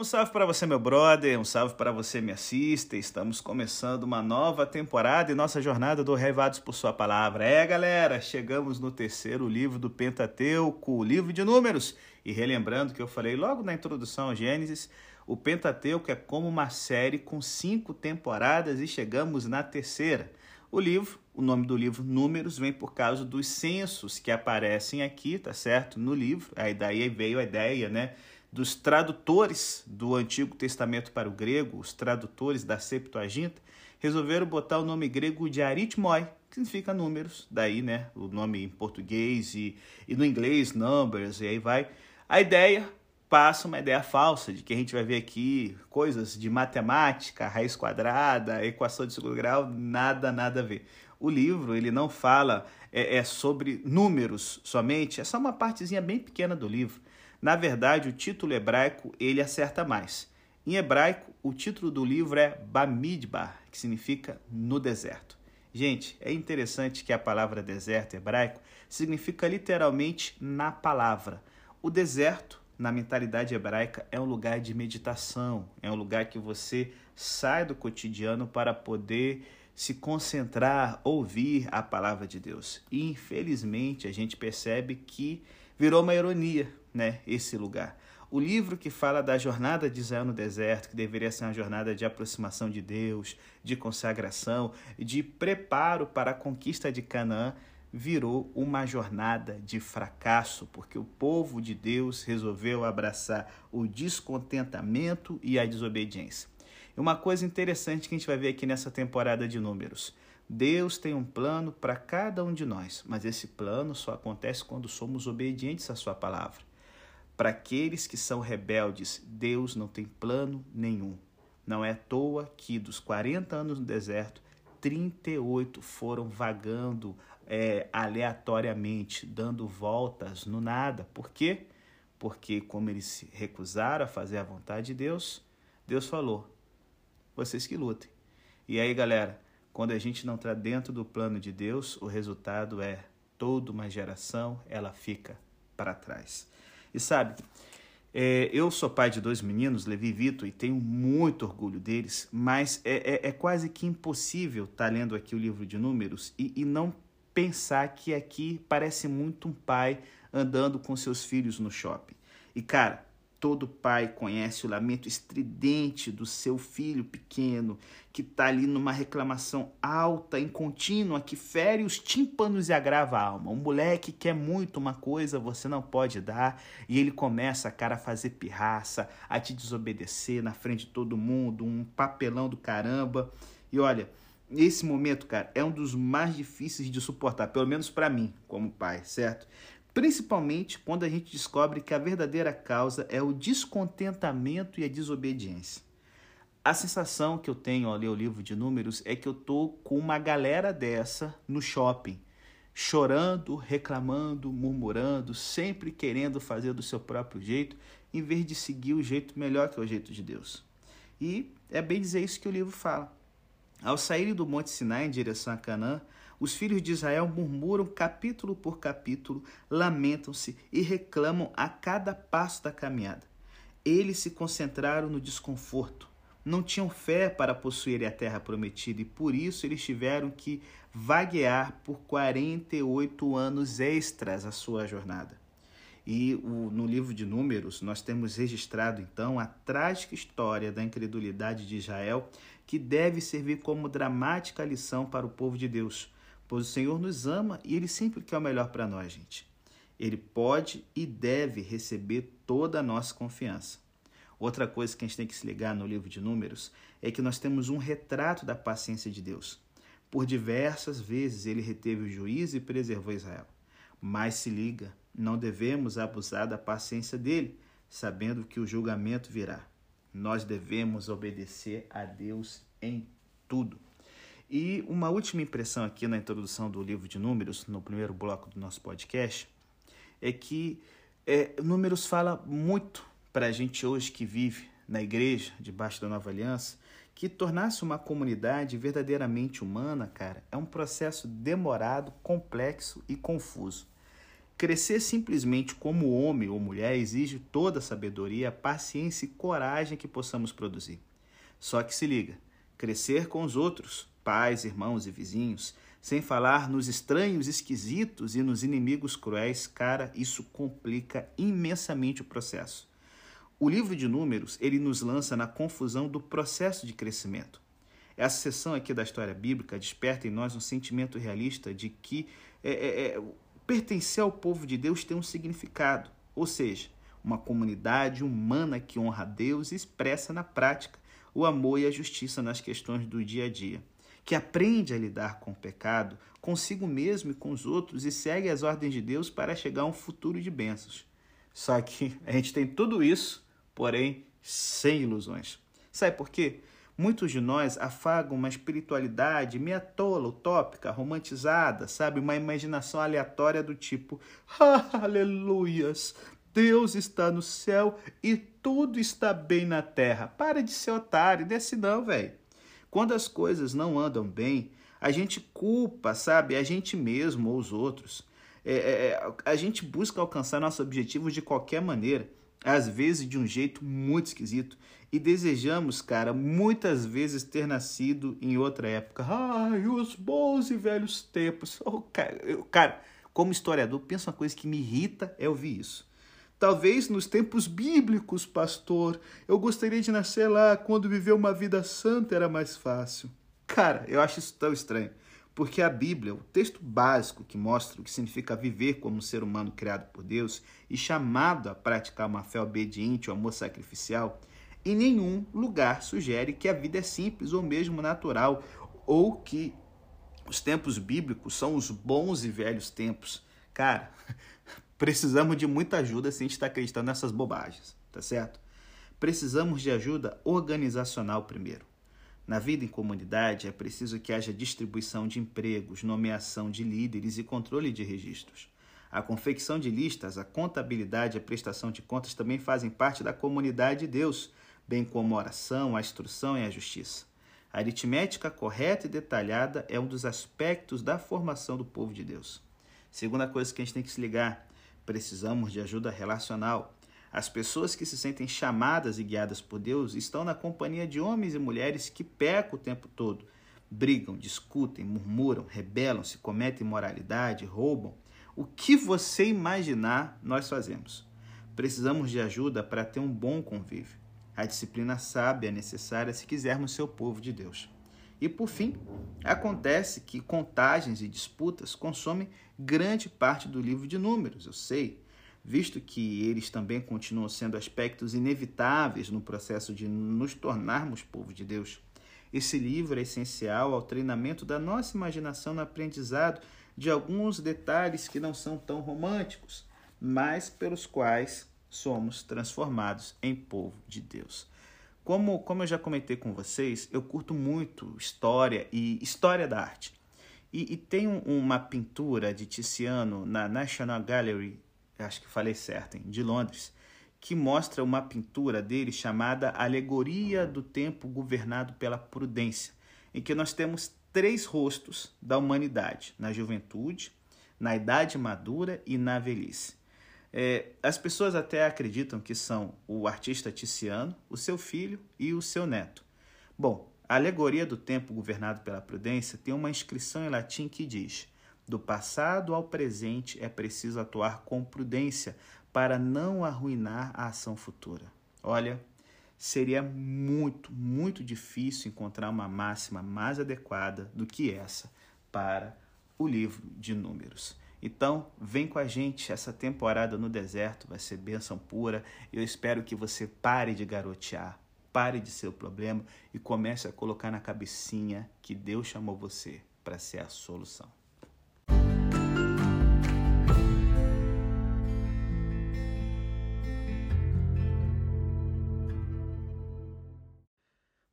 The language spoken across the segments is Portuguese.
Um salve para você, meu brother, um salve para você, me assista. Estamos começando uma nova temporada e nossa jornada do Revados por Sua Palavra. É, galera, chegamos no terceiro livro do Pentateuco, o livro de Números. E relembrando que eu falei logo na introdução ao Gênesis, o Pentateuco é como uma série com cinco temporadas e chegamos na terceira. O livro, o nome do livro Números, vem por causa dos censos que aparecem aqui, tá certo? No livro. Aí daí veio a ideia, né? Dos tradutores do Antigo Testamento para o grego, os tradutores da Septuaginta, resolveram botar o nome grego de aritmoi, que significa números, daí, né, o nome em português e, e no inglês, numbers, e aí vai. A ideia passa uma ideia falsa de que a gente vai ver aqui coisas de matemática, raiz quadrada, equação de segundo grau, nada, nada a ver. O livro, ele não fala é, é sobre números somente, é só uma partezinha bem pequena do livro. Na verdade, o título hebraico ele acerta mais. Em hebraico, o título do livro é Bamidbar, que significa no deserto. Gente, é interessante que a palavra deserto hebraico significa literalmente na palavra. O deserto, na mentalidade hebraica, é um lugar de meditação, é um lugar que você sai do cotidiano para poder se concentrar, ouvir a palavra de Deus. E infelizmente a gente percebe que virou uma ironia, né, esse lugar. O livro que fala da jornada de Israel no deserto, que deveria ser uma jornada de aproximação de Deus, de consagração, de preparo para a conquista de Canaã, virou uma jornada de fracasso, porque o povo de Deus resolveu abraçar o descontentamento e a desobediência. E uma coisa interessante que a gente vai ver aqui nessa temporada de Números. Deus tem um plano para cada um de nós, mas esse plano só acontece quando somos obedientes à Sua palavra. Para aqueles que são rebeldes, Deus não tem plano nenhum. Não é à toa que dos 40 anos no deserto, 38 foram vagando é, aleatoriamente, dando voltas no nada. Por quê? Porque, como eles se recusaram a fazer a vontade de Deus, Deus falou: vocês que lutem. E aí, galera, quando a gente não está dentro do plano de Deus, o resultado é toda uma geração ela fica para trás. E sabe, é, eu sou pai de dois meninos, Levi e Vitor, e tenho muito orgulho deles, mas é, é, é quase que impossível estar tá lendo aqui o livro de números e, e não pensar que aqui parece muito um pai andando com seus filhos no shopping. E cara, Todo pai conhece o lamento estridente do seu filho pequeno, que está ali numa reclamação alta e contínua que fere os tímpanos e agrava a alma. Um moleque quer muito uma coisa, você não pode dar, e ele começa, cara, a fazer pirraça, a te desobedecer na frente de todo mundo, um papelão do caramba. E olha, esse momento, cara, é um dos mais difíceis de suportar, pelo menos para mim, como pai, certo? Principalmente quando a gente descobre que a verdadeira causa é o descontentamento e a desobediência. A sensação que eu tenho ao ler o livro de números é que eu tô com uma galera dessa no shopping, chorando, reclamando, murmurando, sempre querendo fazer do seu próprio jeito, em vez de seguir o jeito melhor que é o jeito de Deus. E é bem dizer isso que o livro fala. Ao saírem do Monte Sinai em direção a Canaã, os filhos de Israel murmuram capítulo por capítulo, lamentam-se e reclamam a cada passo da caminhada. Eles se concentraram no desconforto. Não tinham fé para possuírem a terra prometida e por isso eles tiveram que vaguear por 48 anos extras a sua jornada. E o, no livro de Números, nós temos registrado então a trágica história da incredulidade de Israel, que deve servir como dramática lição para o povo de Deus pois o Senhor nos ama e Ele sempre quer o melhor para nós, gente. Ele pode e deve receber toda a nossa confiança. Outra coisa que a gente tem que se ligar no livro de Números é que nós temos um retrato da paciência de Deus. Por diversas vezes ele reteve o juízo e preservou Israel. Mas se liga, não devemos abusar da paciência dele, sabendo que o julgamento virá. Nós devemos obedecer a Deus em tudo. E uma última impressão aqui na introdução do livro de Números, no primeiro bloco do nosso podcast, é que é, Números fala muito para a gente hoje que vive na igreja, debaixo da nova aliança, que tornar-se uma comunidade verdadeiramente humana, cara, é um processo demorado, complexo e confuso. Crescer simplesmente como homem ou mulher exige toda a sabedoria, paciência e coragem que possamos produzir. Só que se liga, crescer com os outros, pais, irmãos e vizinhos, sem falar nos estranhos esquisitos e nos inimigos cruéis, cara, isso complica imensamente o processo. O livro de Números, ele nos lança na confusão do processo de crescimento. Essa sessão aqui da história bíblica desperta em nós um sentimento realista de que é, é, é, pertencer ao povo de Deus tem um significado, ou seja, uma comunidade humana que honra a Deus e expressa na prática o amor e a justiça nas questões do dia a dia que aprende a lidar com o pecado, consigo mesmo e com os outros e segue as ordens de Deus para chegar a um futuro de bênçãos. Só que a gente tem tudo isso, porém sem ilusões. Sabe por quê? Muitos de nós afagam uma espiritualidade meia tola, utópica, romantizada, sabe? Uma imaginação aleatória do tipo: Aleluias! Deus está no céu e tudo está bem na terra. Para de ser otário, desce não, velho. Quando as coisas não andam bem, a gente culpa, sabe, a gente mesmo ou os outros. É, é, é, a gente busca alcançar nossos objetivos de qualquer maneira, às vezes de um jeito muito esquisito, e desejamos, cara, muitas vezes ter nascido em outra época. Ai, os bons e velhos tempos. Oh, cara, eu, cara, como historiador, pensa uma coisa que me irrita é ouvir isso. Talvez nos tempos bíblicos, pastor, eu gostaria de nascer lá quando viver uma vida santa era mais fácil. Cara, eu acho isso tão estranho, porque a Bíblia, o texto básico que mostra o que significa viver como um ser humano criado por Deus e chamado a praticar uma fé obediente ou amor sacrificial, em nenhum lugar sugere que a vida é simples ou mesmo natural, ou que os tempos bíblicos são os bons e velhos tempos. Cara, Precisamos de muita ajuda se a gente está acreditando nessas bobagens, tá certo? Precisamos de ajuda organizacional primeiro. Na vida em comunidade é preciso que haja distribuição de empregos, nomeação de líderes e controle de registros. A confecção de listas, a contabilidade e a prestação de contas também fazem parte da comunidade de Deus, bem como a oração, a instrução e a justiça. A aritmética correta e detalhada é um dos aspectos da formação do povo de Deus. Segunda coisa que a gente tem que se ligar Precisamos de ajuda relacional. As pessoas que se sentem chamadas e guiadas por Deus estão na companhia de homens e mulheres que pecam o tempo todo. Brigam, discutem, murmuram, rebelam-se, cometem imoralidade, roubam. O que você imaginar, nós fazemos. Precisamos de ajuda para ter um bom convívio. A disciplina sábia é necessária se quisermos ser o povo de Deus. E por fim, acontece que contagens e disputas consomem grande parte do livro de Números, eu sei, visto que eles também continuam sendo aspectos inevitáveis no processo de nos tornarmos povo de Deus. Esse livro é essencial ao treinamento da nossa imaginação no aprendizado de alguns detalhes que não são tão românticos, mas pelos quais somos transformados em povo de Deus. Como, como eu já comentei com vocês, eu curto muito história e história da arte. E, e tem um, uma pintura de Tiziano na National Gallery, acho que falei certo, hein, de Londres, que mostra uma pintura dele chamada Alegoria do Tempo Governado pela Prudência, em que nós temos três rostos da humanidade, na juventude, na idade madura e na velhice. É, as pessoas até acreditam que são o artista Tiziano, o seu filho e o seu neto. Bom, a alegoria do tempo governado pela prudência tem uma inscrição em latim que diz: Do passado ao presente é preciso atuar com prudência para não arruinar a ação futura. Olha, seria muito, muito difícil encontrar uma máxima mais adequada do que essa para o livro de Números. Então, vem com a gente essa temporada no deserto, vai ser bênção pura. Eu espero que você pare de garotear, pare de ser o problema e comece a colocar na cabecinha que Deus chamou você para ser a solução.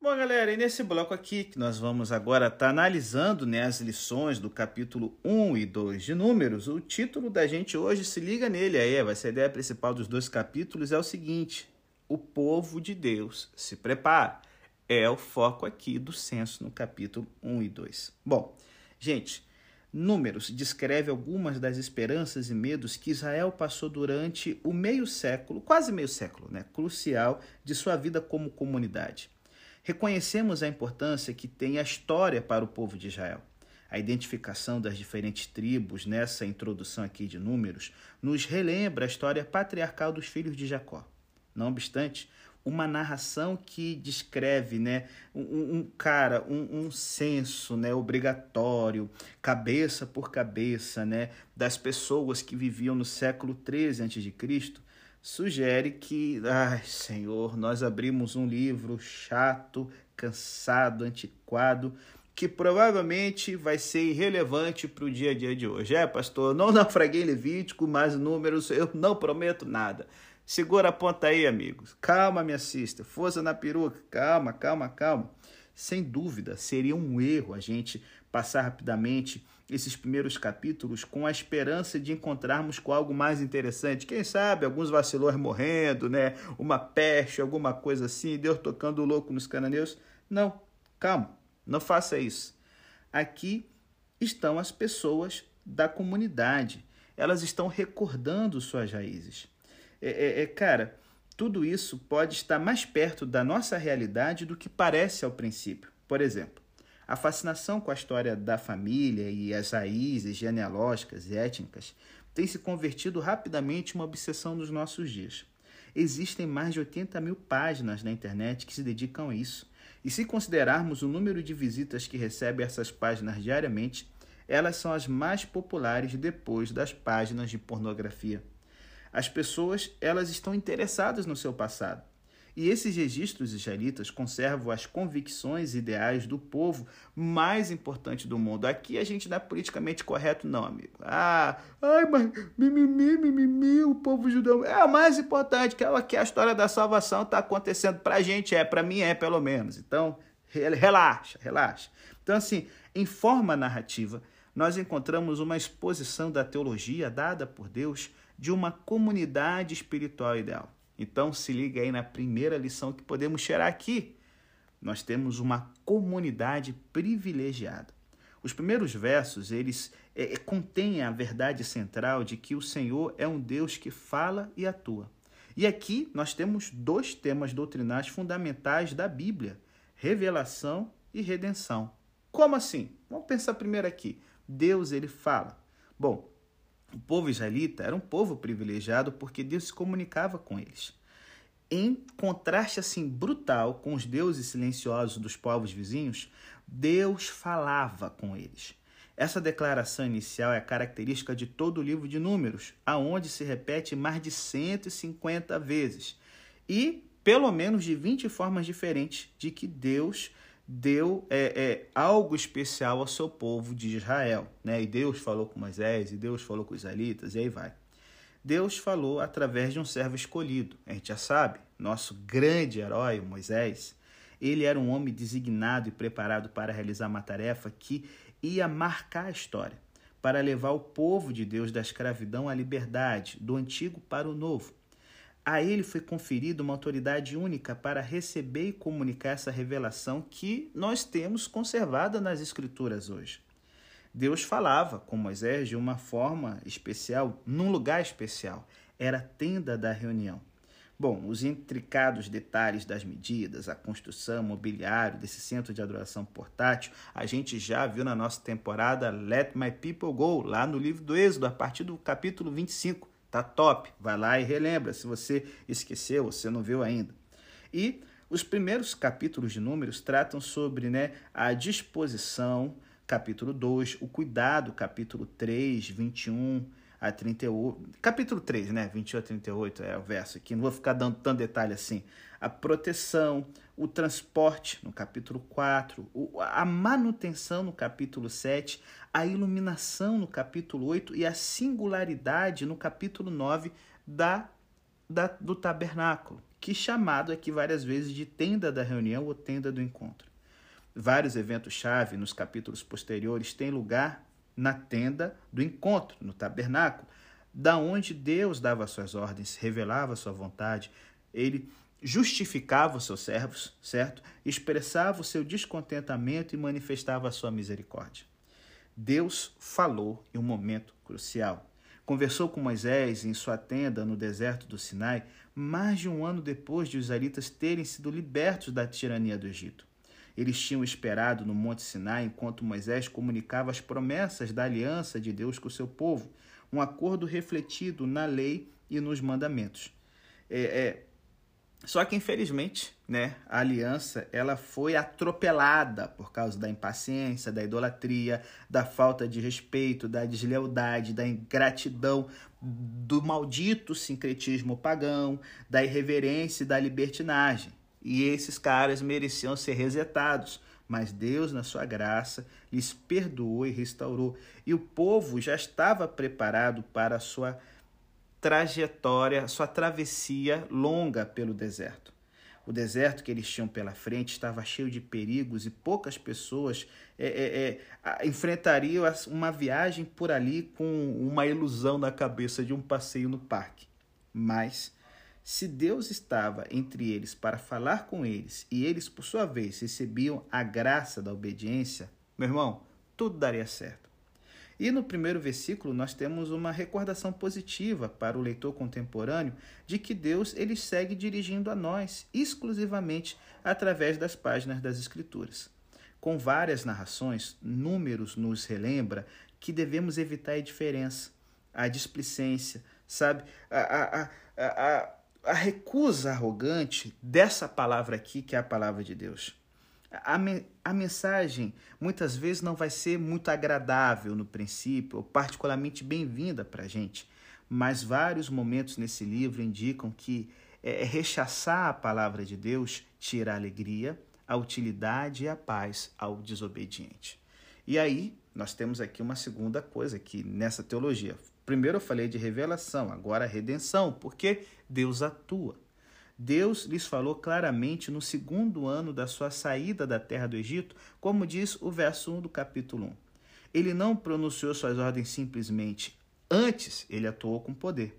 Bom, galera, e nesse bloco aqui que nós vamos agora estar tá analisando né, as lições do capítulo 1 e 2 de Números, o título da gente hoje se liga nele aí, vai ser a ideia principal dos dois capítulos é o seguinte: o povo de Deus se prepara. É o foco aqui do censo no capítulo 1 e 2. Bom, gente, Números descreve algumas das esperanças e medos que Israel passou durante o meio século, quase meio século, né, crucial de sua vida como comunidade. Reconhecemos a importância que tem a história para o povo de Israel. A identificação das diferentes tribos nessa introdução aqui de Números nos relembra a história patriarcal dos filhos de Jacó. Não obstante, uma narração que descreve né, um, um cara, um, um censo né, obrigatório, cabeça por cabeça, né, das pessoas que viviam no século 13 a.C., sugere que, ai Senhor, nós abrimos um livro chato, cansado, antiquado, que provavelmente vai ser irrelevante para o dia a dia de hoje. É, pastor, não naufraguei Levítico, mas números eu não prometo nada. Segura a ponta aí, amigos. Calma, minha sister. Força na peruca. Calma, calma, calma. Sem dúvida, seria um erro a gente passar rapidamente esses primeiros capítulos com a esperança de encontrarmos com algo mais interessante. Quem sabe alguns vacilões morrendo, né? Uma peste, alguma coisa assim, Deus tocando louco nos cananeus. Não, calma, não faça isso. Aqui estão as pessoas da comunidade. Elas estão recordando suas raízes. É, é, é, cara, tudo isso pode estar mais perto da nossa realidade do que parece ao princípio. Por exemplo, a fascinação com a história da família e as raízes genealógicas e étnicas tem se convertido rapidamente em uma obsessão nos nossos dias. Existem mais de 80 mil páginas na internet que se dedicam a isso. E se considerarmos o número de visitas que recebem essas páginas diariamente, elas são as mais populares depois das páginas de pornografia. As pessoas, elas estão interessadas no seu passado. E esses registros israelitas conservam as convicções ideais do povo mais importante do mundo. Aqui a gente é politicamente correto, não, amigo. Ah, ai, mas mimimi, mimimi, o povo judeu. É o mais importante, que é que a história da salvação está acontecendo para a gente, é, para mim é, pelo menos. Então, relaxa, relaxa. Então, assim, em forma narrativa, nós encontramos uma exposição da teologia dada por Deus de uma comunidade espiritual ideal. Então se liga aí na primeira lição que podemos tirar aqui. Nós temos uma comunidade privilegiada. Os primeiros versos, eles é, é, contêm a verdade central de que o Senhor é um Deus que fala e atua. E aqui nós temos dois temas doutrinais fundamentais da Bíblia: revelação e redenção. Como assim? Vamos pensar primeiro aqui. Deus ele fala. Bom, o povo israelita era um povo privilegiado porque Deus se comunicava com eles. Em contraste assim brutal com os deuses silenciosos dos povos vizinhos, Deus falava com eles. Essa declaração inicial é característica de todo o livro de Números, aonde se repete mais de 150 vezes e pelo menos de 20 formas diferentes de que Deus deu é, é, algo especial ao seu povo de Israel. Né? E Deus falou com Moisés, e Deus falou com os israelitas, e aí vai. Deus falou através de um servo escolhido. A gente já sabe, nosso grande herói, Moisés, ele era um homem designado e preparado para realizar uma tarefa que ia marcar a história, para levar o povo de Deus da escravidão à liberdade, do antigo para o novo. A ele foi conferida uma autoridade única para receber e comunicar essa revelação que nós temos conservada nas Escrituras hoje. Deus falava com Moisés de uma forma especial, num lugar especial. Era a tenda da reunião. Bom, os intricados detalhes das medidas, a construção, mobiliário desse centro de adoração portátil, a gente já viu na nossa temporada Let My People Go, lá no livro do Êxodo, a partir do capítulo 25. Tá top. Vai lá e relembra se você esqueceu, você não viu ainda. E os primeiros capítulos de Números tratam sobre né, a disposição, capítulo 2, o cuidado, capítulo 3, 21 a 38. Capítulo 3, né? 21 a 38 é o verso aqui, não vou ficar dando tanto detalhe assim. A proteção, o transporte no capítulo 4, a manutenção no capítulo 7, a iluminação no capítulo 8 e a singularidade no capítulo 9 da, da, do tabernáculo, que chamado aqui várias vezes de tenda da reunião ou tenda do encontro. Vários eventos-chave nos capítulos posteriores têm lugar na tenda do encontro, no tabernáculo, da onde Deus dava suas ordens, revelava sua vontade, ele justificava os seus servos, certo? Expressava o seu descontentamento e manifestava a sua misericórdia. Deus falou em um momento crucial. Conversou com Moisés em sua tenda no deserto do Sinai, mais de um ano depois de os israelitas terem sido libertos da tirania do Egito. Eles tinham esperado no Monte Sinai enquanto Moisés comunicava as promessas da aliança de Deus com o seu povo, um acordo refletido na lei e nos mandamentos. É, é, só que infelizmente, né, a aliança ela foi atropelada por causa da impaciência, da idolatria, da falta de respeito, da deslealdade, da ingratidão, do maldito sincretismo pagão, da irreverência e da libertinagem. E esses caras mereciam ser resetados, mas Deus, na sua graça, lhes perdoou e restaurou. E o povo já estava preparado para a sua trajetória, sua travessia longa pelo deserto. O deserto que eles tinham pela frente estava cheio de perigos e poucas pessoas é, é, é, enfrentariam uma viagem por ali com uma ilusão na cabeça de um passeio no parque. Mas se Deus estava entre eles para falar com eles e eles, por sua vez, recebiam a graça da obediência, meu irmão, tudo daria certo. E no primeiro versículo nós temos uma recordação positiva para o leitor contemporâneo de que Deus ele segue dirigindo a nós exclusivamente através das páginas das Escrituras. Com várias narrações, Números nos relembra que devemos evitar a indiferença, a displicência, sabe? A, a, a, a, a recusa arrogante dessa palavra aqui, que é a palavra de Deus. A, me, a mensagem muitas vezes não vai ser muito agradável no princípio, ou particularmente bem-vinda para a gente, mas vários momentos nesse livro indicam que é, é, rechaçar a palavra de Deus tira a alegria, a utilidade e a paz ao desobediente. E aí, nós temos aqui uma segunda coisa que nessa teologia. Primeiro eu falei de revelação, agora redenção, porque Deus atua. Deus lhes falou claramente no segundo ano da sua saída da terra do Egito, como diz o verso 1 do capítulo 1. Ele não pronunciou suas ordens simplesmente, antes ele atuou com poder.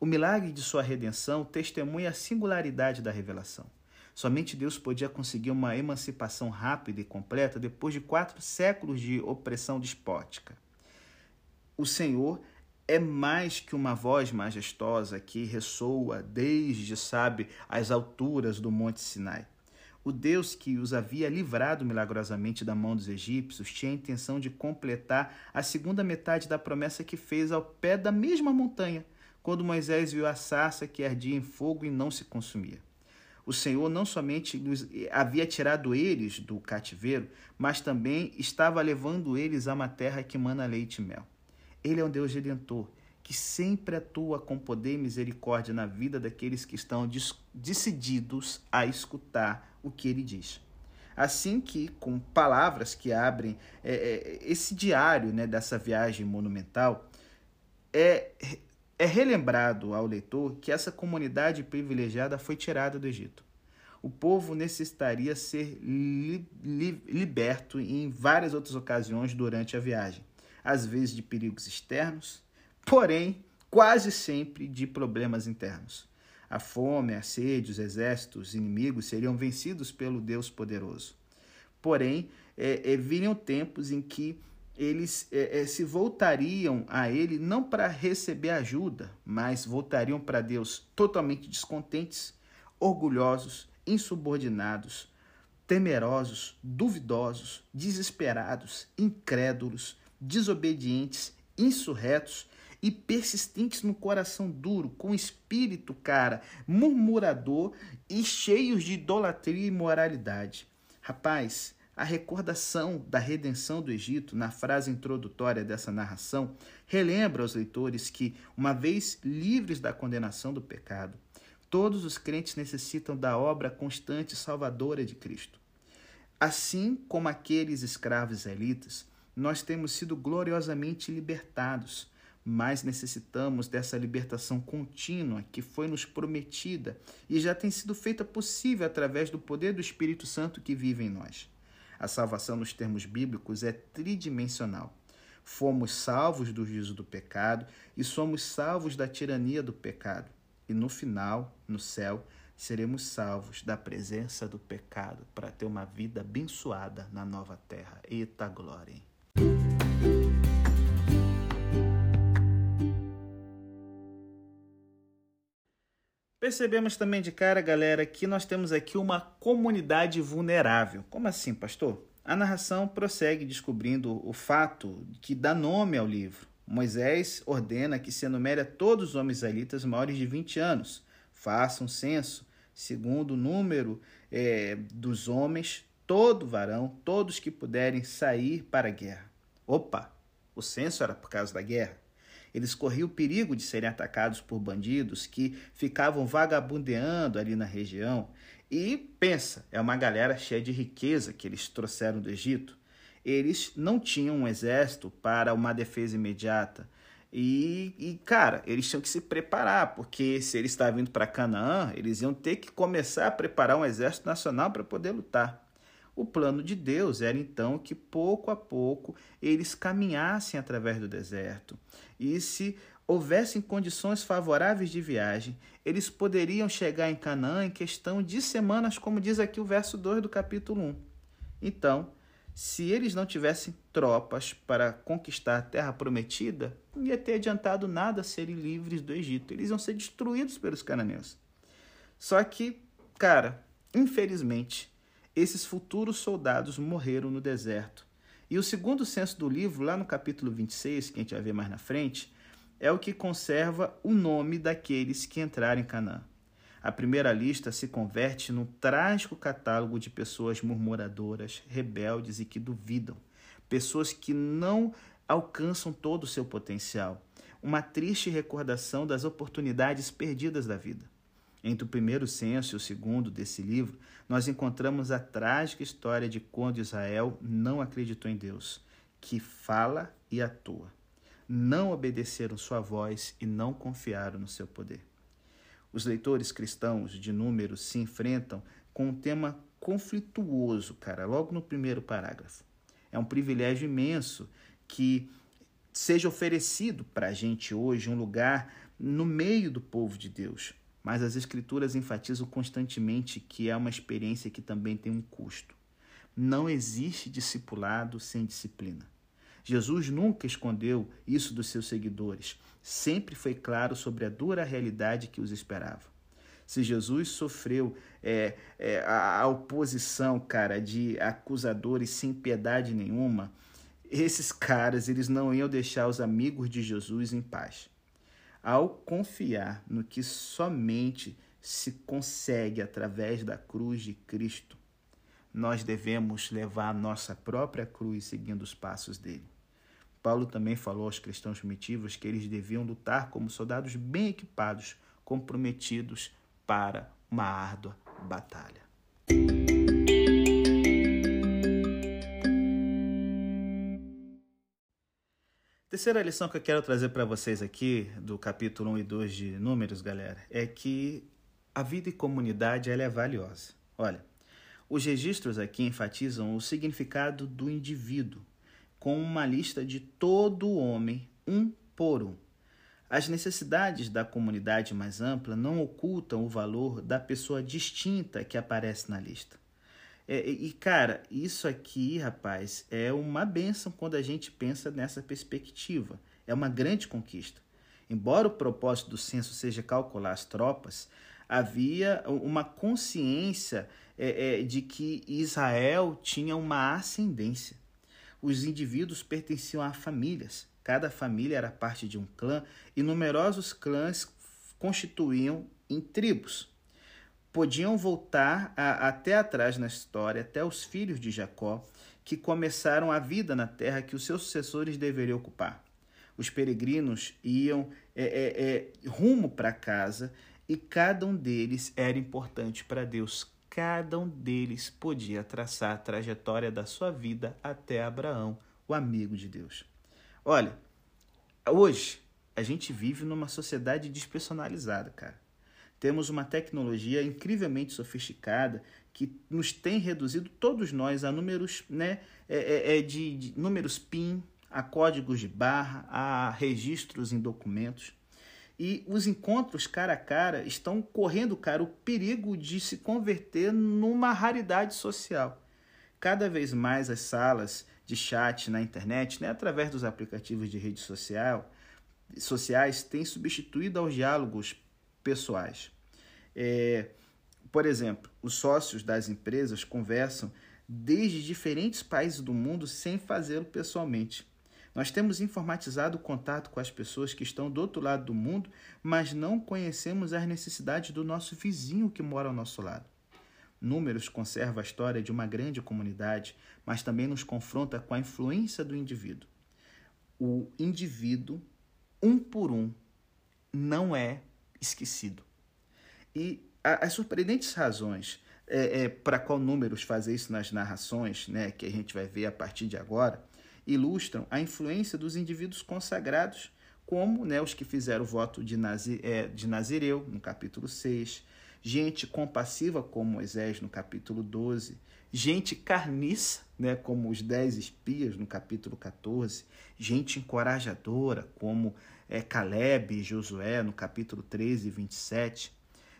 O milagre de sua redenção testemunha a singularidade da revelação. Somente Deus podia conseguir uma emancipação rápida e completa depois de quatro séculos de opressão despótica. O Senhor é mais que uma voz majestosa que ressoa desde, sabe, as alturas do Monte Sinai. O Deus que os havia livrado milagrosamente da mão dos egípcios tinha a intenção de completar a segunda metade da promessa que fez ao pé da mesma montanha, quando Moisés viu a sarça que ardia em fogo e não se consumia. O Senhor não somente havia tirado eles do cativeiro, mas também estava levando eles a uma terra que mana leite e mel. Ele é um Deus redentor que sempre atua com poder e misericórdia na vida daqueles que estão decididos a escutar o que ele diz. Assim que, com palavras que abrem é, é, esse diário né, dessa viagem monumental, é, é relembrado ao leitor que essa comunidade privilegiada foi tirada do Egito. O povo necessitaria ser li, li, liberto em várias outras ocasiões durante a viagem às vezes de perigos externos, porém quase sempre de problemas internos. A fome, a sede, os exércitos inimigos seriam vencidos pelo Deus poderoso. Porém, é, é, viriam tempos em que eles é, é, se voltariam a ele não para receber ajuda, mas voltariam para Deus totalmente descontentes, orgulhosos, insubordinados, temerosos, duvidosos, desesperados, incrédulos, desobedientes, insurretos e persistentes no coração duro, com espírito, cara, murmurador e cheios de idolatria e imoralidade. Rapaz, a recordação da redenção do Egito, na frase introdutória dessa narração, relembra aos leitores que, uma vez livres da condenação do pecado, todos os crentes necessitam da obra constante salvadora de Cristo. Assim como aqueles escravos israelitas, nós temos sido gloriosamente libertados, mas necessitamos dessa libertação contínua que foi nos prometida e já tem sido feita possível através do poder do Espírito Santo que vive em nós. A salvação, nos termos bíblicos, é tridimensional. Fomos salvos do juízo do pecado e somos salvos da tirania do pecado. E no final, no céu, seremos salvos da presença do pecado para ter uma vida abençoada na nova terra. Eita glória! Hein? Percebemos também de cara, galera, que nós temos aqui uma comunidade vulnerável. Como assim, pastor? A narração prossegue descobrindo o fato que dá nome ao livro. Moisés ordena que se enumere a todos os homens israelitas maiores de 20 anos. Faça um censo, segundo o número é, dos homens, todo varão, todos que puderem sair para a guerra. Opa, o censo era por causa da guerra. Eles corriam o perigo de serem atacados por bandidos que ficavam vagabundeando ali na região. E pensa, é uma galera cheia de riqueza que eles trouxeram do Egito. Eles não tinham um exército para uma defesa imediata. E, e, cara, eles tinham que se preparar, porque se eles estavam indo para Canaã, eles iam ter que começar a preparar um exército nacional para poder lutar. O plano de Deus era então que pouco a pouco eles caminhassem através do deserto. E se houvessem condições favoráveis de viagem, eles poderiam chegar em Canaã em questão de semanas, como diz aqui o verso 2 do capítulo 1. Então, se eles não tivessem tropas para conquistar a terra prometida, não ia ter adiantado nada serem livres do Egito. Eles iam ser destruídos pelos cananeus. Só que, cara, infelizmente, esses futuros soldados morreram no deserto. E o segundo censo do livro, lá no capítulo 26, que a gente vai ver mais na frente, é o que conserva o nome daqueles que entraram em Canaã. A primeira lista se converte num trágico catálogo de pessoas murmuradoras, rebeldes e que duvidam, pessoas que não alcançam todo o seu potencial, uma triste recordação das oportunidades perdidas da vida. Entre o primeiro censo e o segundo desse livro, nós encontramos a trágica história de quando Israel não acreditou em Deus, que fala e atua. Não obedeceram sua voz e não confiaram no seu poder. Os leitores cristãos de Números se enfrentam com um tema conflituoso, cara, logo no primeiro parágrafo. É um privilégio imenso que seja oferecido para a gente hoje um lugar no meio do povo de Deus, mas as Escrituras enfatizam constantemente que é uma experiência que também tem um custo. Não existe discipulado sem disciplina. Jesus nunca escondeu isso dos seus seguidores, sempre foi claro sobre a dura realidade que os esperava. Se Jesus sofreu é, é, a, a oposição, cara, de acusadores sem piedade nenhuma, esses caras eles não iam deixar os amigos de Jesus em paz ao confiar no que somente se consegue através da cruz de Cristo, nós devemos levar a nossa própria cruz seguindo os passos dele. Paulo também falou aos cristãos primitivos que eles deviam lutar como soldados bem equipados, comprometidos para uma árdua batalha. Terceira lição que eu quero trazer para vocês aqui, do capítulo 1 e 2 de Números, galera, é que a vida em comunidade ela é valiosa. Olha, os registros aqui enfatizam o significado do indivíduo, com uma lista de todo homem, um por um. As necessidades da comunidade mais ampla não ocultam o valor da pessoa distinta que aparece na lista. É, e, cara, isso aqui, rapaz, é uma benção quando a gente pensa nessa perspectiva. É uma grande conquista. Embora o propósito do censo seja calcular as tropas, havia uma consciência é, é, de que Israel tinha uma ascendência. Os indivíduos pertenciam a famílias. Cada família era parte de um clã e numerosos clãs constituíam em tribos podiam voltar a, até atrás na história, até os filhos de Jacó, que começaram a vida na terra que os seus sucessores deveriam ocupar. Os peregrinos iam é, é, é, rumo para casa e cada um deles era importante para Deus. Cada um deles podia traçar a trajetória da sua vida até Abraão, o amigo de Deus. Olha, hoje a gente vive numa sociedade despersonalizada, cara. Temos uma tecnologia incrivelmente sofisticada que nos tem reduzido todos nós a números, né, é, é, é de, de números PIN, a códigos de barra, a registros em documentos. E os encontros cara a cara estão correndo, cara, o perigo de se converter numa raridade social. Cada vez mais as salas de chat na internet, né, através dos aplicativos de rede social, sociais, têm substituído aos diálogos pessoais. É, por exemplo, os sócios das empresas conversam desde diferentes países do mundo sem fazê-lo pessoalmente. Nós temos informatizado o contato com as pessoas que estão do outro lado do mundo, mas não conhecemos as necessidades do nosso vizinho que mora ao nosso lado. Números conserva a história de uma grande comunidade, mas também nos confronta com a influência do indivíduo. O indivíduo, um por um, não é esquecido. E as surpreendentes razões é, é, para qual números fazer isso nas narrações, né, que a gente vai ver a partir de agora, ilustram a influência dos indivíduos consagrados, como né, os que fizeram o voto de, Nazi, é, de Nazireu, no capítulo 6, gente compassiva, como Moisés, no capítulo 12, gente carniça, né, como os dez espias, no capítulo 14, gente encorajadora, como é, Caleb e Josué, no capítulo 13 e 27,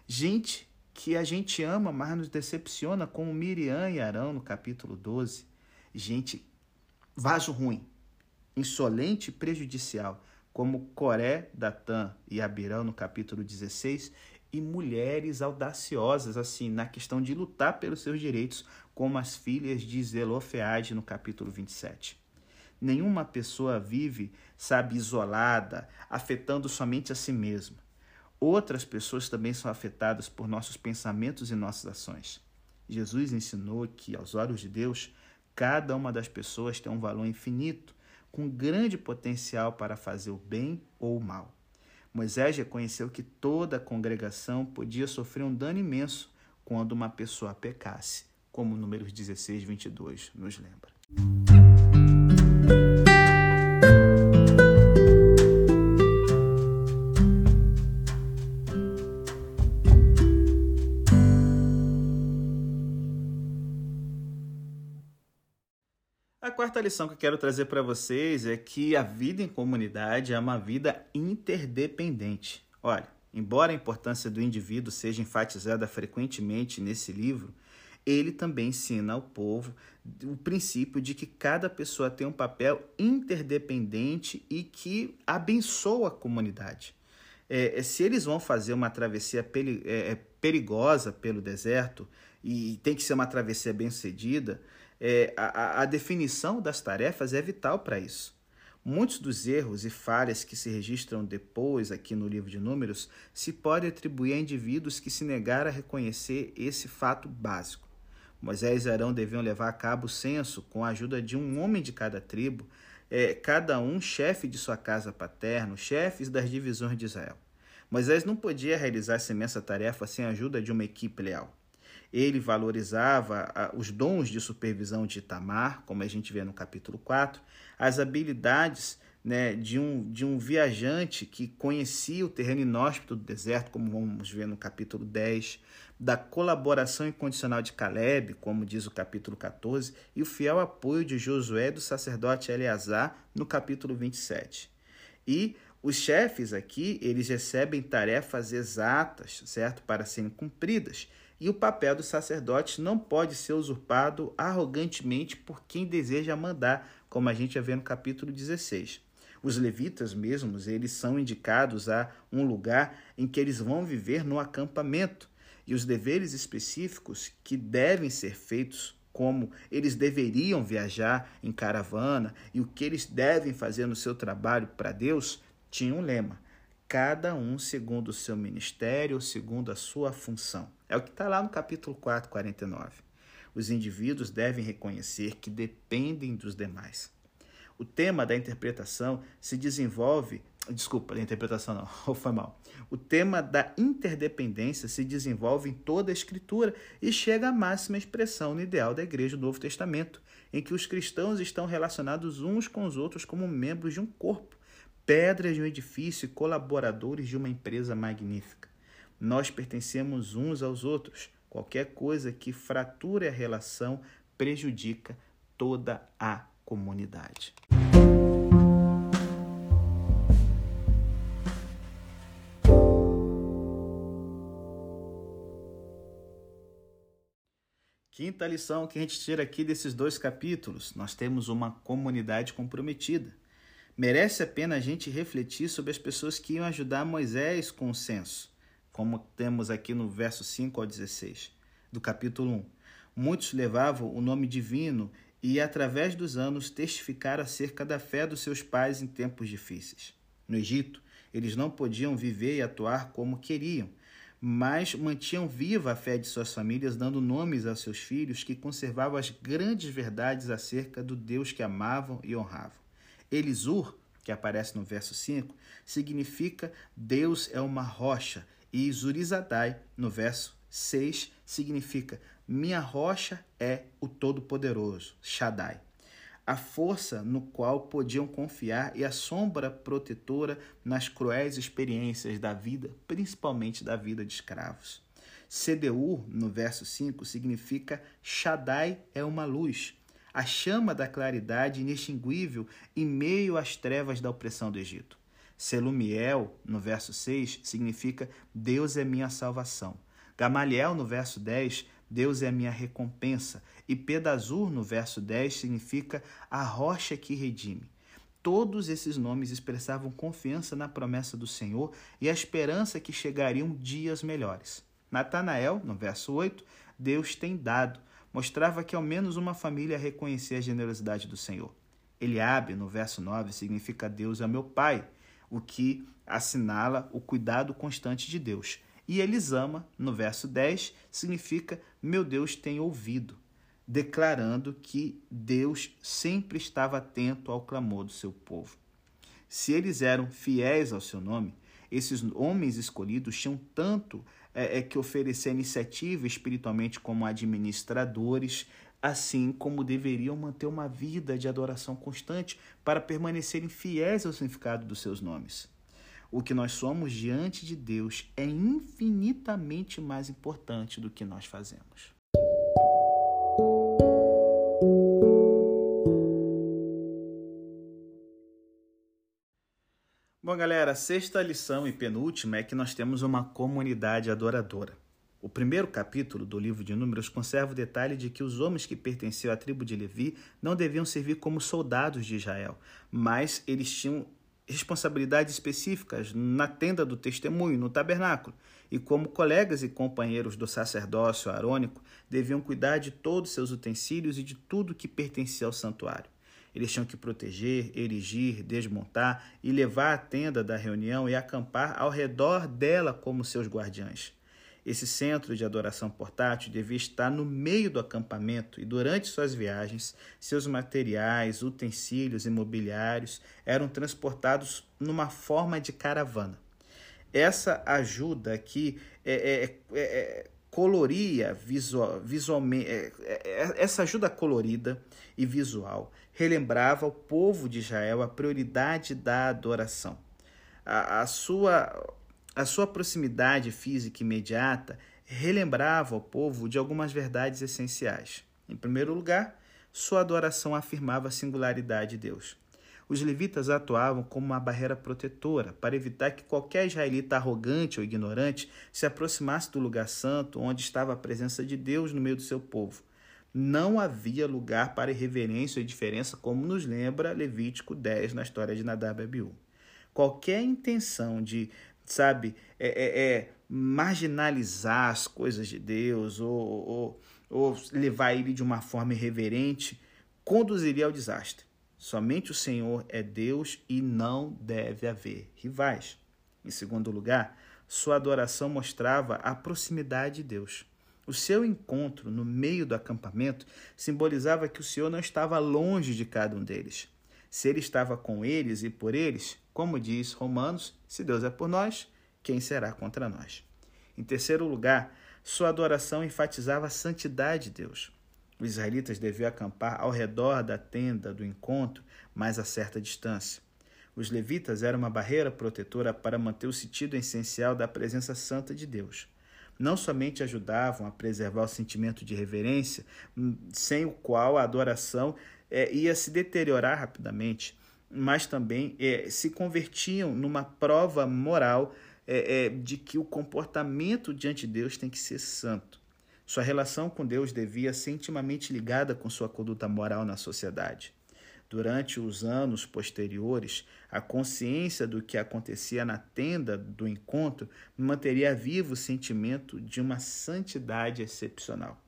gente que a gente ama, mas nos decepciona, como Miriam e Arão, no capítulo 12, gente vaso ruim, insolente e prejudicial, como Coré, Datã e Abirão no capítulo 16, e mulheres audaciosas, assim, na questão de lutar pelos seus direitos, como as filhas de Zelofeade no capítulo 27. Nenhuma pessoa vive, sabe, isolada, afetando somente a si mesma. Outras pessoas também são afetadas por nossos pensamentos e nossas ações. Jesus ensinou que, aos olhos de Deus, Cada uma das pessoas tem um valor infinito, com grande potencial para fazer o bem ou o mal. Moisés reconheceu que toda a congregação podia sofrer um dano imenso quando uma pessoa pecasse, como o número 16, 22 nos lembra. Quarta lição que eu quero trazer para vocês é que a vida em comunidade é uma vida interdependente. Olha, embora a importância do indivíduo seja enfatizada frequentemente nesse livro, ele também ensina ao povo o princípio de que cada pessoa tem um papel interdependente e que abençoa a comunidade. É, se eles vão fazer uma travessia é, é, perigosa pelo deserto, e tem que ser uma travessia bem sucedida, é, a, a definição das tarefas é vital para isso. Muitos dos erros e falhas que se registram depois aqui no livro de Números se pode atribuir a indivíduos que se negaram a reconhecer esse fato básico. Moisés e Arão deviam levar a cabo o censo com a ajuda de um homem de cada tribo, é, cada um chefe de sua casa paterna, chefes das divisões de Israel. Moisés não podia realizar essa imensa tarefa sem a ajuda de uma equipe leal. Ele valorizava os dons de supervisão de Itamar, como a gente vê no capítulo 4, as habilidades né, de, um, de um viajante que conhecia o terreno inóspito do deserto, como vamos ver no capítulo 10, da colaboração incondicional de Caleb, como diz o capítulo 14, e o fiel apoio de Josué do sacerdote Eleazar, no capítulo 27. E os chefes aqui, eles recebem tarefas exatas, certo, para serem cumpridas, e o papel do sacerdote não pode ser usurpado arrogantemente por quem deseja mandar, como a gente já vê no capítulo 16. Os levitas mesmos, eles são indicados a um lugar em que eles vão viver no acampamento, e os deveres específicos que devem ser feitos como eles deveriam viajar em caravana e o que eles devem fazer no seu trabalho para Deus, tinha um lema: cada um segundo o seu ministério, segundo a sua função. É o que está lá no capítulo 4, 49. Os indivíduos devem reconhecer que dependem dos demais. O tema da interpretação se desenvolve. Desculpa, da interpretação não, foi mal. O tema da interdependência se desenvolve em toda a Escritura e chega à máxima expressão no ideal da Igreja do Novo Testamento, em que os cristãos estão relacionados uns com os outros como membros de um corpo, pedras de um edifício e colaboradores de uma empresa magnífica. Nós pertencemos uns aos outros. Qualquer coisa que frature a relação prejudica toda a comunidade. Quinta lição que a gente tira aqui desses dois capítulos: nós temos uma comunidade comprometida. Merece a pena a gente refletir sobre as pessoas que iam ajudar Moisés com o censo. como temos aqui no verso 5 ao 16 do capítulo 1. Muitos levavam o nome divino e, através dos anos, testificaram acerca da fé dos seus pais em tempos difíceis. No Egito, eles não podiam viver e atuar como queriam, mas mantinham viva a fé de suas famílias, dando nomes a seus filhos que conservavam as grandes verdades acerca do Deus que amavam e honravam. Elisur, que aparece no verso 5, significa Deus é uma rocha, e Zurizadai, no verso 6, significa minha rocha é o Todo-Poderoso, Shaddai a força no qual podiam confiar e a sombra protetora nas cruéis experiências da vida, principalmente da vida de escravos. CDU, no verso 5, significa Shaddai é uma luz, a chama da claridade inextinguível em meio às trevas da opressão do Egito. Selumiel, no verso 6, significa Deus é minha salvação. Gamaliel, no verso 10, Deus é minha recompensa. E Pedazur, no verso 10, significa a rocha que redime. Todos esses nomes expressavam confiança na promessa do Senhor e a esperança que chegariam dias melhores. Natanael, no verso 8, Deus tem dado, mostrava que ao menos uma família reconhecia a generosidade do Senhor. Eliabe, no verso 9, significa Deus é meu pai, o que assinala o cuidado constante de Deus. E Elisama, no verso 10, significa meu Deus tem ouvido, declarando que Deus sempre estava atento ao clamor do seu povo. Se eles eram fiéis ao seu nome, esses homens escolhidos tinham tanto é, é, que oferecer iniciativa espiritualmente como administradores, assim como deveriam manter uma vida de adoração constante para permanecerem fiéis ao significado dos seus nomes. O que nós somos diante de Deus é infinitamente mais importante do que nós fazemos. Bom, galera, a sexta lição e penúltima é que nós temos uma comunidade adoradora. O primeiro capítulo do livro de Números conserva o detalhe de que os homens que pertenciam à tribo de Levi não deviam servir como soldados de Israel, mas eles tinham responsabilidades específicas na tenda do testemunho, no tabernáculo, e como colegas e companheiros do sacerdócio arônico, deviam cuidar de todos seus utensílios e de tudo que pertencia ao santuário. Eles tinham que proteger, erigir, desmontar e levar a tenda da reunião e acampar ao redor dela como seus guardiães. Esse centro de adoração portátil devia estar no meio do acampamento e durante suas viagens, seus materiais, utensílios e mobiliários eram transportados numa forma de caravana. Essa ajuda aqui é, é, é, é coloria visual, visualmente, é, é, essa ajuda colorida e visual relembrava ao povo de Israel a prioridade da adoração. A, a sua a sua proximidade física imediata relembrava ao povo de algumas verdades essenciais. Em primeiro lugar, sua adoração afirmava a singularidade de Deus. Os levitas atuavam como uma barreira protetora para evitar que qualquer israelita arrogante ou ignorante se aproximasse do lugar santo onde estava a presença de Deus no meio do seu povo. Não havia lugar para irreverência ou indiferença, como nos lembra Levítico 10 na história de Nadab e Abiú. Qualquer intenção de sabe, é, é, é marginalizar as coisas de Deus ou, ou, ou levar ele de uma forma irreverente, conduziria ao desastre. Somente o Senhor é Deus e não deve haver rivais. Em segundo lugar, sua adoração mostrava a proximidade de Deus. O seu encontro no meio do acampamento simbolizava que o Senhor não estava longe de cada um deles. Se ele estava com eles e por eles, como diz Romanos, se Deus é por nós, quem será contra nós? Em terceiro lugar, sua adoração enfatizava a santidade de Deus. Os israelitas deviam acampar ao redor da tenda do encontro, mas a certa distância. Os levitas eram uma barreira protetora para manter o sentido essencial da presença santa de Deus. Não somente ajudavam a preservar o sentimento de reverência, hum, sem o qual a adoração é, ia se deteriorar rapidamente, mas também é, se convertiam numa prova moral é, é, de que o comportamento diante de Deus tem que ser santo. Sua relação com Deus devia ser intimamente ligada com sua conduta moral na sociedade. Durante os anos posteriores, a consciência do que acontecia na tenda do encontro manteria vivo o sentimento de uma santidade excepcional.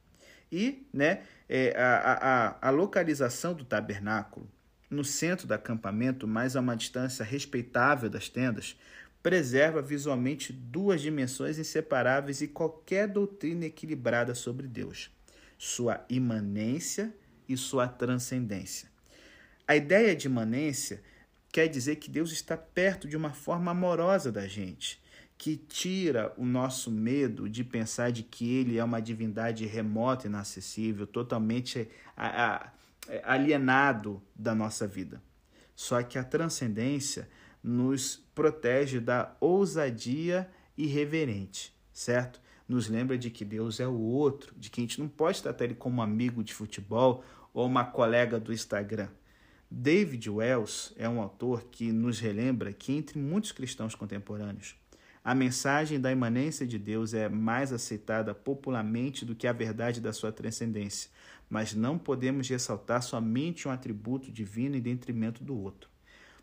E né, é, a, a, a localização do tabernáculo, no centro do acampamento, mas a uma distância respeitável das tendas, preserva visualmente duas dimensões inseparáveis e qualquer doutrina equilibrada sobre Deus: sua imanência e sua transcendência. A ideia de imanência quer dizer que Deus está perto de uma forma amorosa da gente, que tira o nosso medo de pensar de que ele é uma divindade remota, inacessível, totalmente alienado da nossa vida. Só que a transcendência nos protege da ousadia irreverente, certo? Nos lembra de que Deus é o outro, de que a gente não pode tratar ele como amigo de futebol ou uma colega do Instagram. David Wells é um autor que nos relembra que, entre muitos cristãos contemporâneos, a mensagem da imanência de Deus é mais aceitada popularmente do que a verdade da sua transcendência, mas não podemos ressaltar somente um atributo divino em detrimento do outro.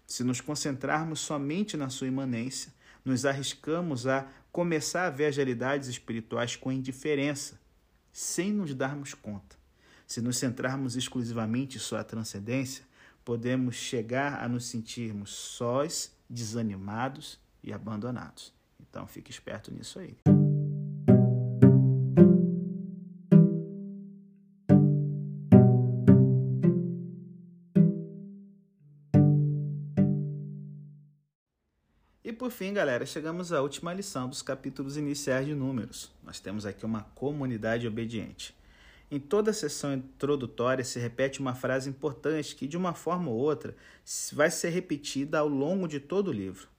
Se nos concentrarmos somente na sua imanência, nos arriscamos a começar a ver as realidades espirituais com indiferença, sem nos darmos conta. Se nos centrarmos exclusivamente em sua transcendência, podemos chegar a nos sentirmos sós, desanimados e abandonados. Então fique esperto nisso aí. Por fim, galera, chegamos à última lição dos capítulos iniciais de Números. Nós temos aqui uma comunidade obediente. Em toda a sessão introdutória se repete uma frase importante que, de uma forma ou outra, vai ser repetida ao longo de todo o livro.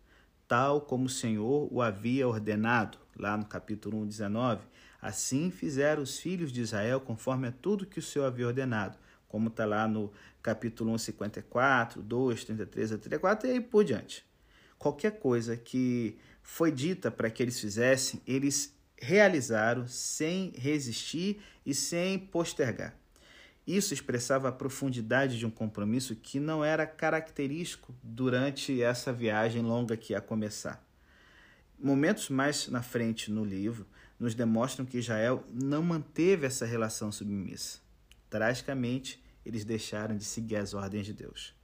Tal como o Senhor o havia ordenado, lá no capítulo 1, 19, assim fizeram os filhos de Israel conforme a tudo que o Senhor havia ordenado, como está lá no capítulo 1, 54, 2, 33 a 34 e aí por diante. Qualquer coisa que foi dita para que eles fizessem, eles realizaram sem resistir e sem postergar. Isso expressava a profundidade de um compromisso que não era característico durante essa viagem longa que ia começar. Momentos mais na frente no livro nos demonstram que Israel não manteve essa relação submissa. Tragicamente, eles deixaram de seguir as ordens de Deus.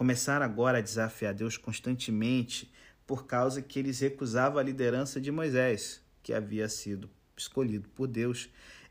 Começaram agora a desafiar Deus constantemente por causa que eles recusavam a liderança de Moisés, que havia sido escolhido por Deus,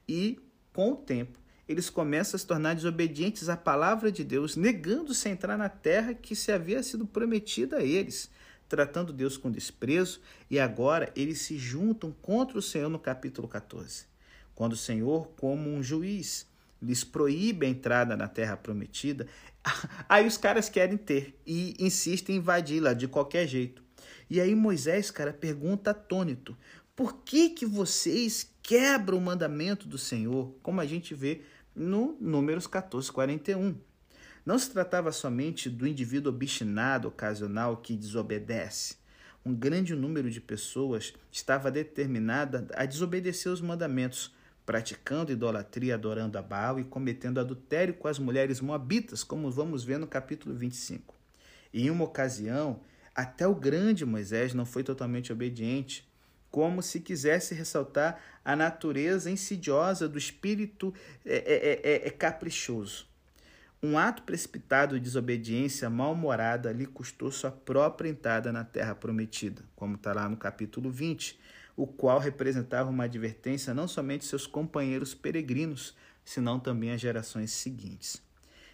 e com o tempo eles começam a se tornar desobedientes à palavra de Deus, negando-se a entrar na terra que se havia sido prometida a eles, tratando Deus com desprezo, e agora eles se juntam contra o Senhor no capítulo 14. Quando o Senhor, como um juiz, lhes proíbe a entrada na terra prometida, aí os caras querem ter e insistem em invadi-la de qualquer jeito. E aí Moisés, cara, pergunta atônito: por que, que vocês quebram o mandamento do Senhor, como a gente vê no Números 14, 41? Não se tratava somente do indivíduo obstinado, ocasional, que desobedece. Um grande número de pessoas estava determinada a desobedecer os mandamentos, praticando idolatria, adorando a Baal e cometendo adultério com as mulheres moabitas, como vamos ver no capítulo 25. E em uma ocasião, até o grande Moisés não foi totalmente obediente como se quisesse ressaltar a natureza insidiosa do espírito é, é, é, é caprichoso. Um ato precipitado de desobediência mal-humorada lhe custou sua própria entrada na terra prometida, como está lá no capítulo 20, o qual representava uma advertência não somente seus companheiros peregrinos, senão também as gerações seguintes.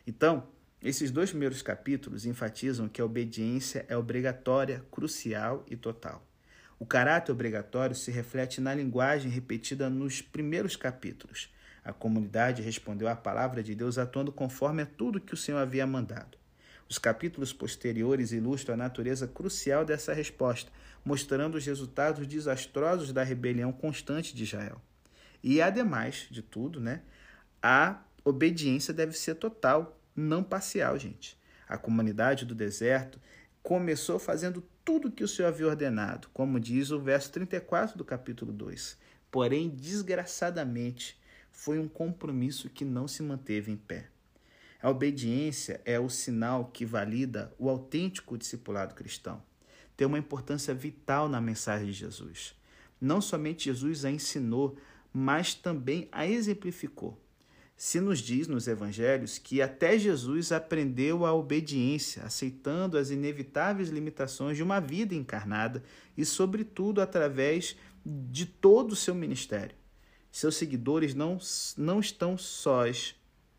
Então, esses dois primeiros capítulos enfatizam que a obediência é obrigatória, crucial e total. O caráter obrigatório se reflete na linguagem repetida nos primeiros capítulos. A comunidade respondeu à palavra de Deus atuando conforme a tudo que o Senhor havia mandado. Os capítulos posteriores ilustram a natureza crucial dessa resposta, mostrando os resultados desastrosos da rebelião constante de Israel. E, ademais de tudo, né, a obediência deve ser total, não parcial, gente. A comunidade do deserto começou fazendo tudo que o Senhor havia ordenado, como diz o verso 34 do capítulo 2. Porém, desgraçadamente, foi um compromisso que não se manteve em pé. A obediência é o sinal que valida o autêntico discipulado cristão. Tem uma importância vital na mensagem de Jesus. Não somente Jesus a ensinou, mas também a exemplificou. Se nos diz nos evangelhos que até Jesus aprendeu a obediência, aceitando as inevitáveis limitações de uma vida encarnada e, sobretudo, através de todo o seu ministério. Seus seguidores não, não estão sós,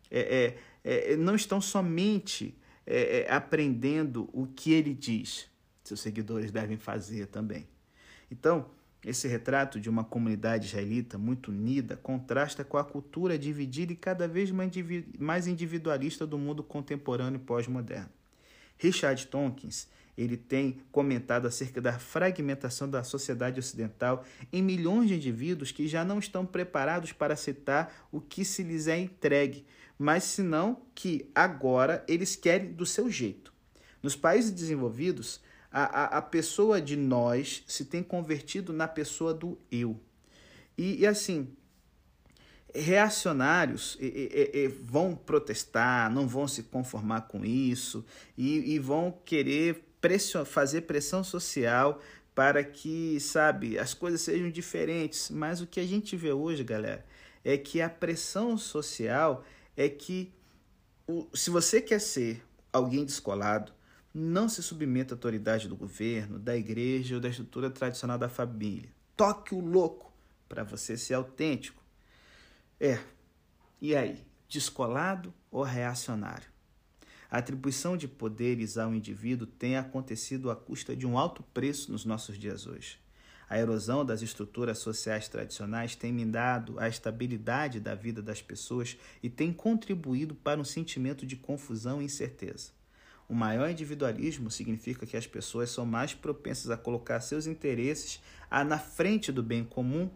é, é, é, não estão somente é, é, aprendendo o que ele diz, seus seguidores devem fazer também. Então, esse retrato de uma comunidade israelita muito unida contrasta com a cultura dividida e cada vez mais individualista do mundo contemporâneo e pós-moderno. Richard Tonkins ele tem comentado acerca da fragmentação da sociedade ocidental em milhões de indivíduos que já não estão preparados para aceitar o que se lhes é entregue, mas senão que agora eles querem do seu jeito. Nos países desenvolvidos, a, a, a pessoa de nós se tem convertido na pessoa do eu. E, e assim, reacionários e, e, e, vão protestar, não vão se conformar com isso e, vão querer pressão, fazer pressão social para que, sabe, as coisas sejam diferentes. Mas o que a gente vê hoje, galera, é que a pressão social é que o, se você quer ser alguém descolado, não se submeta à autoridade do governo, da igreja ou da estrutura tradicional da família. Toque o louco para você ser autêntico. É. E aí, descolado ou reacionário? A atribuição de poderes ao indivíduo tem acontecido à custa de um alto preço nos nossos dias hoje. A erosão das estruturas sociais tradicionais tem minado a estabilidade da vida das pessoas e tem contribuído para um sentimento de confusão e incerteza. O maior individualismo significa que as pessoas são mais propensas a colocar seus interesses na frente do bem comum,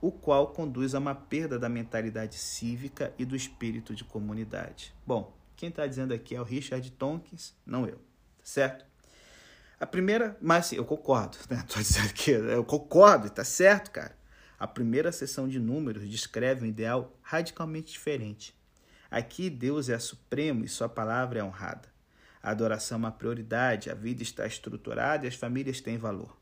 o qual conduz a uma perda da mentalidade cívica e do espírito de comunidade. Bom, quem está dizendo aqui é o Richard Tonkins, não eu, certo? A primeira, mas assim, eu concordo, né? Tô dizendo que eu concordo, tá certo, cara. A primeira sessão de números descreve um ideal radicalmente diferente. Aqui Deus é supremo e sua palavra é honrada. A adoração é uma prioridade, a vida está estruturada e as famílias têm valor.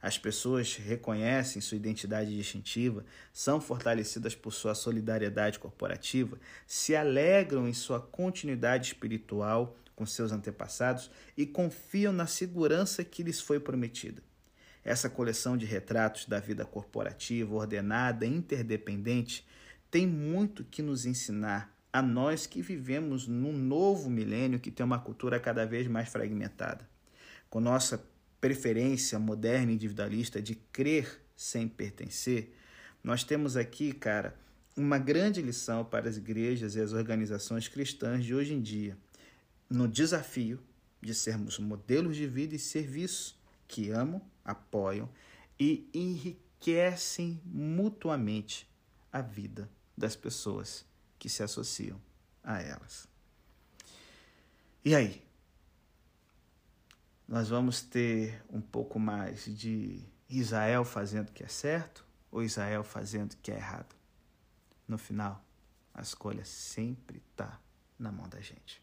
As pessoas reconhecem sua identidade distintiva, são fortalecidas por sua solidariedade corporativa, se alegram em sua continuidade espiritual com seus antepassados e confiam na segurança que lhes foi prometida. Essa coleção de retratos da vida corporativa, ordenada interdependente, tem muito que nos ensinar a nós que vivemos num novo milênio que tem uma cultura cada vez mais fragmentada. Com nossa preferência moderna e individualista de crer sem pertencer, nós temos aqui, cara, uma grande lição para as igrejas e as organizações cristãs de hoje em dia no desafio de sermos modelos de vida e serviço que amam, apoiam e enriquecem mutuamente a vida das pessoas que se associam a elas. E aí? Nós vamos ter um pouco mais de Israel fazendo o que é certo ou Israel fazendo o que é errado? No final, a escolha sempre está na mão da gente.